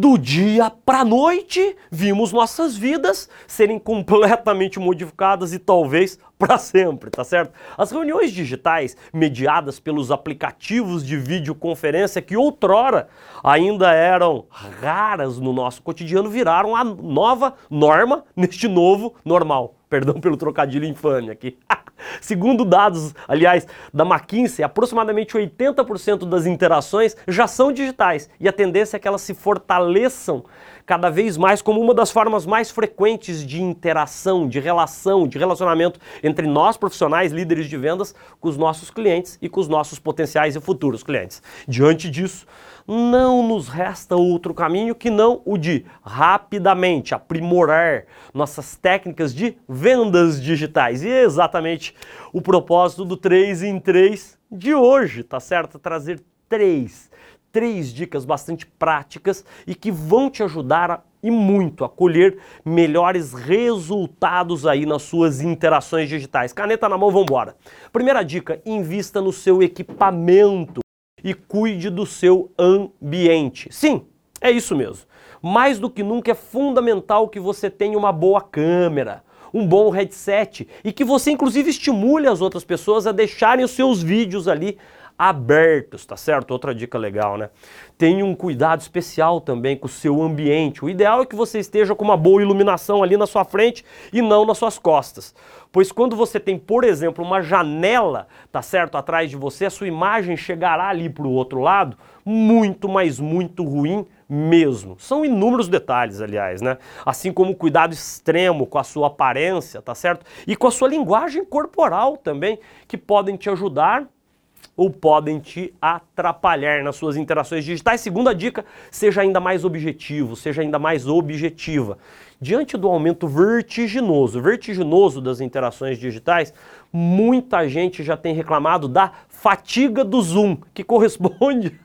do dia para a noite, vimos nossas vidas serem completamente modificadas e talvez para sempre, tá certo? As reuniões digitais, mediadas pelos aplicativos de videoconferência que outrora ainda eram raras no nosso cotidiano, viraram a nova norma neste novo normal. Perdão pelo trocadilho infame aqui. Segundo dados, aliás, da McKinsey, aproximadamente 80% das interações já são digitais. E a tendência é que elas se fortaleçam cada vez mais como uma das formas mais frequentes de interação, de relação, de relacionamento entre nós profissionais, líderes de vendas, com os nossos clientes e com os nossos potenciais e futuros clientes. Diante disso, não nos resta outro caminho que não o de rapidamente aprimorar nossas técnicas de vendas digitais. E é exatamente o propósito do 3 em 3 de hoje, tá certo? Trazer três, três dicas bastante práticas e que vão te ajudar a, e muito a colher melhores resultados aí nas suas interações digitais. Caneta na mão, vamos embora. Primeira dica, invista no seu equipamento e cuide do seu ambiente. Sim, é isso mesmo. Mais do que nunca é fundamental que você tenha uma boa câmera, um bom headset e que você inclusive estimule as outras pessoas a deixarem os seus vídeos ali abertos, tá certo? Outra dica legal, né? Tenha um cuidado especial também com o seu ambiente. O ideal é que você esteja com uma boa iluminação ali na sua frente e não nas suas costas. Pois quando você tem, por exemplo, uma janela, tá certo, atrás de você, a sua imagem chegará ali para o outro lado muito, mas muito ruim mesmo. São inúmeros detalhes, aliás, né? Assim como cuidado extremo com a sua aparência, tá certo? E com a sua linguagem corporal também, que podem te ajudar ou podem te atrapalhar nas suas interações digitais. Segunda dica, seja ainda mais objetivo, seja ainda mais objetiva. Diante do aumento vertiginoso, vertiginoso das interações digitais, muita gente já tem reclamado da fatiga do Zoom, que corresponde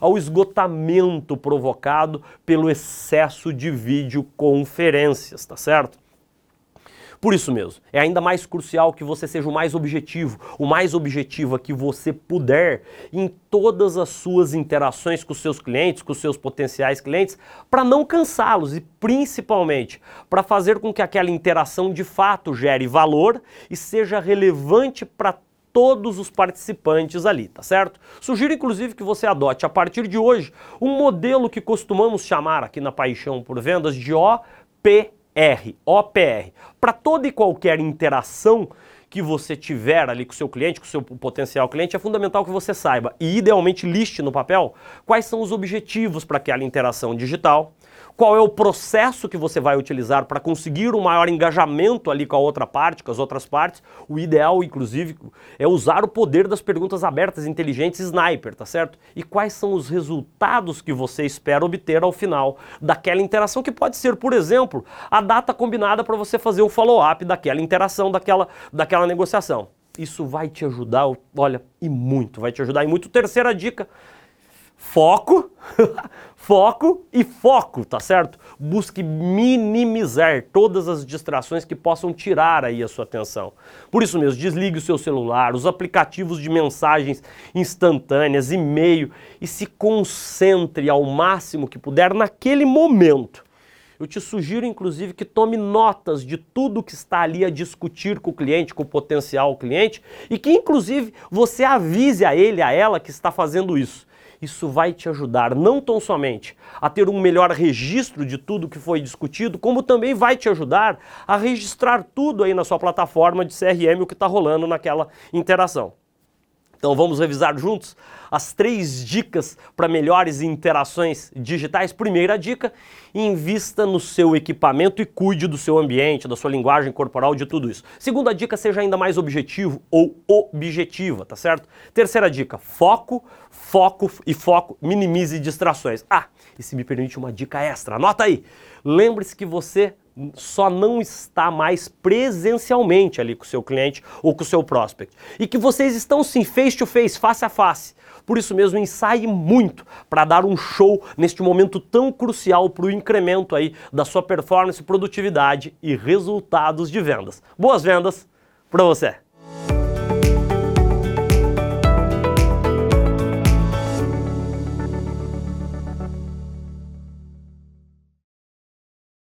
ao esgotamento provocado pelo excesso de videoconferências, tá certo? Por isso mesmo, é ainda mais crucial que você seja o mais objetivo, o mais objetiva que você puder em todas as suas interações com seus clientes, com seus potenciais clientes, para não cansá-los e principalmente para fazer com que aquela interação de fato gere valor e seja relevante para todos os participantes ali, tá certo? Sugiro inclusive que você adote a partir de hoje um modelo que costumamos chamar aqui na Paixão por Vendas de OP R, OPR. Para toda e qualquer interação que você tiver ali com o seu cliente, com o seu potencial cliente, é fundamental que você saiba e idealmente liste no papel quais são os objetivos para aquela interação digital, qual é o processo que você vai utilizar para conseguir um maior engajamento ali com a outra parte, com as outras partes. O ideal, inclusive, é usar o poder das perguntas abertas, inteligentes, sniper, tá certo? E quais são os resultados que você espera obter ao final daquela interação, que pode ser, por exemplo, a data combinada para você fazer o follow-up daquela interação, daquela, daquela negociação. Isso vai te ajudar, olha, e muito, vai te ajudar e muito. Terceira dica, foco, foco e foco, tá certo? Busque minimizar todas as distrações que possam tirar aí a sua atenção. Por isso mesmo, desligue o seu celular, os aplicativos de mensagens instantâneas, e-mail e se concentre ao máximo que puder naquele momento. Eu te sugiro, inclusive, que tome notas de tudo que está ali a discutir com o cliente, com o potencial cliente, e que, inclusive, você avise a ele, a ela que está fazendo isso isso vai te ajudar não tão somente a ter um melhor registro de tudo que foi discutido, como também vai te ajudar a registrar tudo aí na sua plataforma de CRM o que está rolando naquela interação. Então vamos revisar juntos as três dicas para melhores interações digitais. Primeira dica: invista no seu equipamento e cuide do seu ambiente, da sua linguagem corporal, de tudo isso. Segunda dica: seja ainda mais objetivo ou objetiva, tá certo? Terceira dica: foco, foco e foco, minimize distrações. Ah, e se me permite uma dica extra, anota aí. Lembre-se que você só não está mais presencialmente ali com o seu cliente ou com o seu prospect. E que vocês estão sim face to face, face a face. Por isso mesmo, ensaie muito para dar um show neste momento tão crucial para o incremento aí da sua performance, produtividade e resultados de vendas. Boas vendas para você!